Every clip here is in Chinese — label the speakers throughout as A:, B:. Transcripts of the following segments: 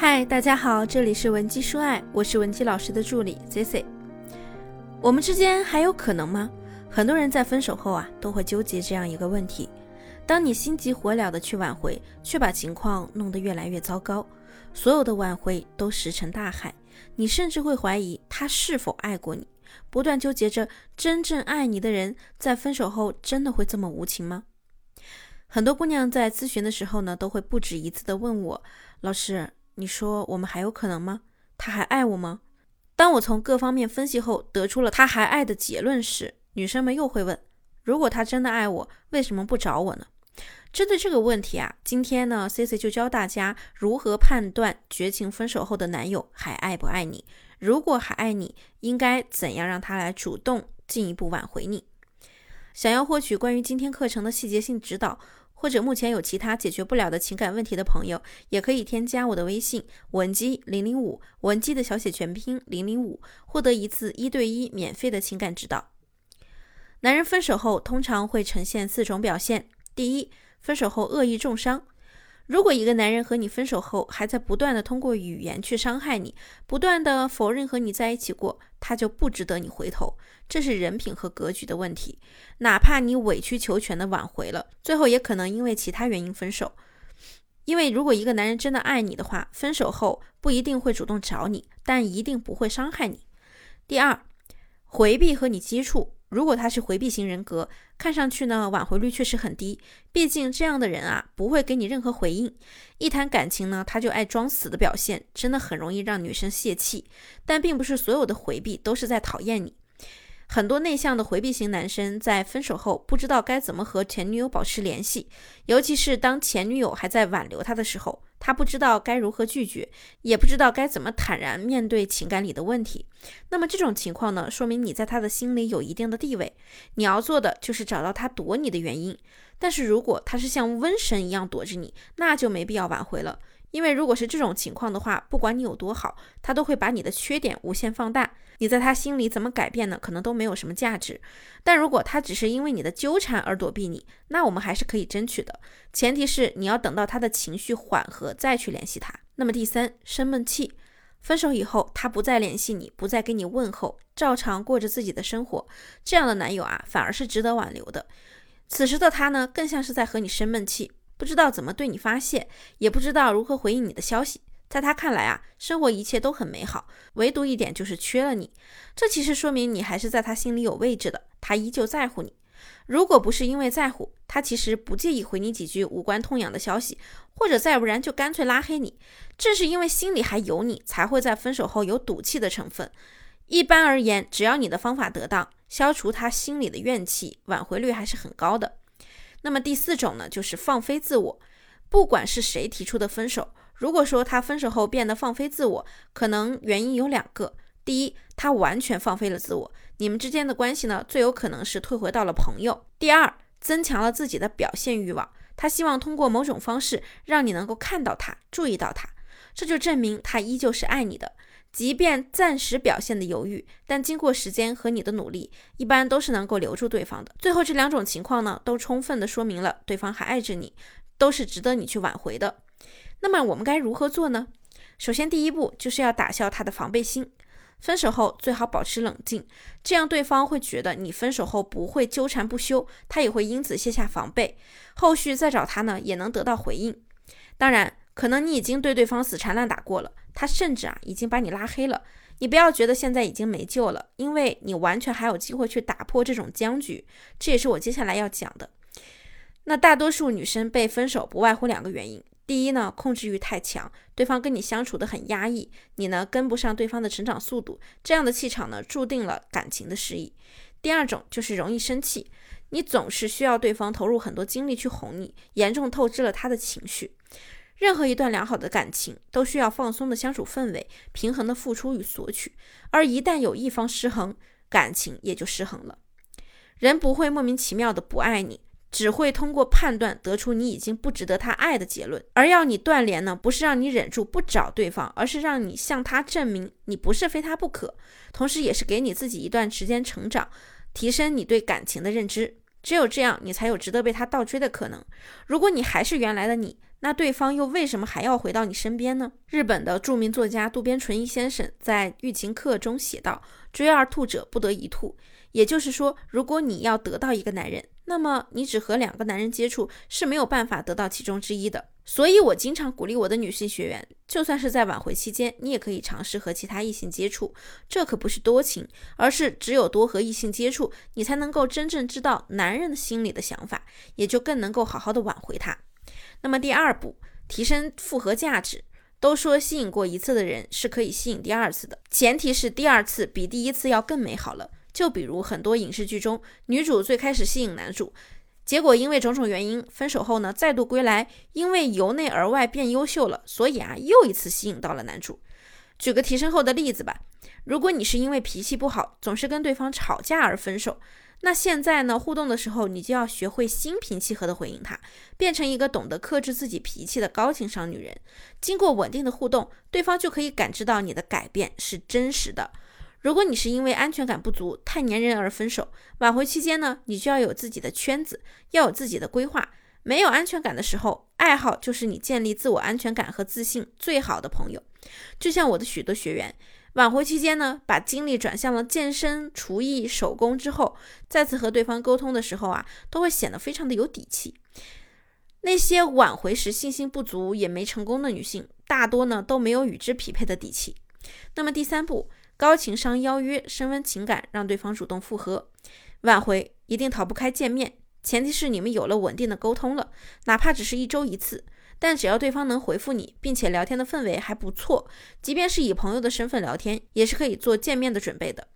A: 嗨，大家好，这里是文姬说爱，我是文姬老师的助理 C C。我们之间还有可能吗？很多人在分手后啊，都会纠结这样一个问题：当你心急火燎的去挽回，却把情况弄得越来越糟糕，所有的挽回都石沉大海，你甚至会怀疑他是否爱过你，不断纠结着真正爱你的人，在分手后真的会这么无情吗？很多姑娘在咨询的时候呢，都会不止一次的问我，老师。你说我们还有可能吗？他还爱我吗？当我从各方面分析后得出了他还爱的结论时，女生们又会问：如果他真的爱我，为什么不找我呢？针对这个问题啊，今天呢，C C 就教大家如何判断绝情分手后的男友还爱不爱你。如果还爱你，应该怎样让他来主动进一步挽回你？想要获取关于今天课程的细节性指导。或者目前有其他解决不了的情感问题的朋友，也可以添加我的微信文姬零零五，文姬的小写全拼零零五，获得一次一对一免费的情感指导。男人分手后通常会呈现四种表现：第一，分手后恶意重伤。如果一个男人和你分手后，还在不断的通过语言去伤害你，不断的否认和你在一起过，他就不值得你回头。这是人品和格局的问题。哪怕你委曲求全的挽回了，最后也可能因为其他原因分手。因为如果一个男人真的爱你的话，分手后不一定会主动找你，但一定不会伤害你。第二，回避和你接触。如果他是回避型人格，看上去呢挽回率确实很低。毕竟这样的人啊不会给你任何回应，一谈感情呢他就爱装死的表现，真的很容易让女生泄气。但并不是所有的回避都是在讨厌你。很多内向的回避型男生在分手后不知道该怎么和前女友保持联系，尤其是当前女友还在挽留他的时候，他不知道该如何拒绝，也不知道该怎么坦然面对情感里的问题。那么这种情况呢，说明你在他的心里有一定的地位，你要做的就是找到他躲你的原因。但是如果他是像瘟神一样躲着你，那就没必要挽回了。因为如果是这种情况的话，不管你有多好，他都会把你的缺点无限放大。你在他心里怎么改变呢？可能都没有什么价值。但如果他只是因为你的纠缠而躲避你，那我们还是可以争取的。前提是你要等到他的情绪缓和再去联系他。那么第三，生闷气。分手以后，他不再联系你，不再给你问候，照常过着自己的生活，这样的男友啊，反而是值得挽留的。此时的他呢，更像是在和你生闷气。不知道怎么对你发泄，也不知道如何回应你的消息。在他看来啊，生活一切都很美好，唯独一点就是缺了你。这其实说明你还是在他心里有位置的，他依旧在乎你。如果不是因为在乎，他其实不介意回你几句无关痛痒的消息，或者再不然就干脆拉黑你。正是因为心里还有你，才会在分手后有赌气的成分。一般而言，只要你的方法得当，消除他心里的怨气，挽回率还是很高的。那么第四种呢，就是放飞自我。不管是谁提出的分手，如果说他分手后变得放飞自我，可能原因有两个：第一，他完全放飞了自我，你们之间的关系呢，最有可能是退回到了朋友；第二，增强了自己的表现欲望，他希望通过某种方式让你能够看到他、注意到他，这就证明他依旧是爱你的。即便暂时表现的犹豫，但经过时间和你的努力，一般都是能够留住对方的。最后这两种情况呢，都充分的说明了对方还爱着你，都是值得你去挽回的。那么我们该如何做呢？首先，第一步就是要打消他的防备心。分手后最好保持冷静，这样对方会觉得你分手后不会纠缠不休，他也会因此卸下防备，后续再找他呢也能得到回应。当然。可能你已经对对方死缠烂打过了，他甚至啊已经把你拉黑了。你不要觉得现在已经没救了，因为你完全还有机会去打破这种僵局。这也是我接下来要讲的。那大多数女生被分手不外乎两个原因：第一呢，控制欲太强，对方跟你相处的很压抑，你呢跟不上对方的成长速度，这样的气场呢注定了感情的失意；第二种就是容易生气，你总是需要对方投入很多精力去哄你，严重透支了他的情绪。任何一段良好的感情都需要放松的相处氛围，平衡的付出与索取。而一旦有一方失衡，感情也就失衡了。人不会莫名其妙的不爱你，只会通过判断得出你已经不值得他爱的结论。而要你断联呢，不是让你忍住不找对方，而是让你向他证明你不是非他不可，同时也是给你自己一段时间成长，提升你对感情的认知。只有这样，你才有值得被他倒追的可能。如果你还是原来的你，那对方又为什么还要回到你身边呢？日本的著名作家渡边淳一先生在《欲擒客》中写道：“追二兔者不得一兔。”也就是说，如果你要得到一个男人，那么你只和两个男人接触是没有办法得到其中之一的。所以我经常鼓励我的女性学员，就算是在挽回期间，你也可以尝试和其他异性接触。这可不是多情，而是只有多和异性接触，你才能够真正知道男人的心里的想法，也就更能够好好的挽回他。那么第二步，提升复合价值。都说吸引过一次的人是可以吸引第二次的，前提是第二次比第一次要更美好了。就比如很多影视剧中，女主最开始吸引男主，结果因为种种原因分手后呢，再度归来，因为由内而外变优秀了，所以啊，又一次吸引到了男主。举个提升后的例子吧，如果你是因为脾气不好，总是跟对方吵架而分手，那现在呢，互动的时候你就要学会心平气和的回应他，变成一个懂得克制自己脾气的高情商女人。经过稳定的互动，对方就可以感知到你的改变是真实的。如果你是因为安全感不足、太粘人而分手，挽回期间呢，你就要有自己的圈子，要有自己的规划。没有安全感的时候，爱好就是你建立自我安全感和自信最好的朋友。就像我的许多学员，挽回期间呢，把精力转向了健身、厨艺、手工之后，再次和对方沟通的时候啊，都会显得非常的有底气。那些挽回时信心不足也没成功的女性，大多呢都没有与之匹配的底气。那么第三步。高情商邀约，升温情感，让对方主动复合。挽回一定逃不开见面，前提是你们有了稳定的沟通了，哪怕只是一周一次。但只要对方能回复你，并且聊天的氛围还不错，即便是以朋友的身份聊天，也是可以做见面的准备的。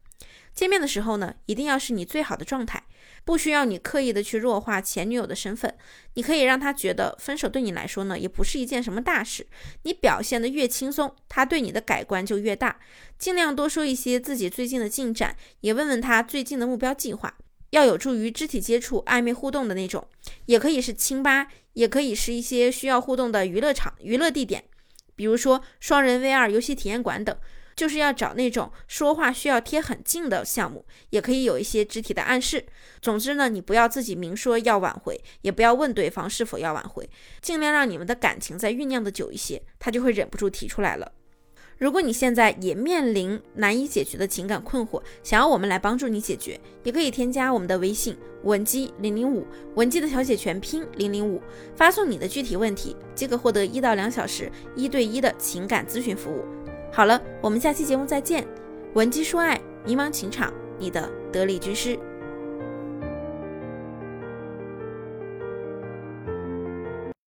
A: 见面的时候呢，一定要是你最好的状态。不需要你刻意的去弱化前女友的身份，你可以让他觉得分手对你来说呢，也不是一件什么大事。你表现的越轻松，他对你的改观就越大。尽量多说一些自己最近的进展，也问问他最近的目标计划，要有助于肢体接触、暧昧互动的那种。也可以是清吧，也可以是一些需要互动的娱乐场、娱乐地点，比如说双人 VR 游戏体验馆等。就是要找那种说话需要贴很近的项目，也可以有一些肢体的暗示。总之呢，你不要自己明说要挽回，也不要问对方是否要挽回，尽量让你们的感情再酝酿的久一些，他就会忍不住提出来了。如果你现在也面临难以解决的情感困惑，想要我们来帮助你解决，也可以添加我们的微信文姬零零五，文姬的小写全拼零零五，发送你的具体问题，即可获得一到两小时一对一的情感咨询服务。好了，我们下期节目再见。文姬说爱，迷茫情场，你的得力军师。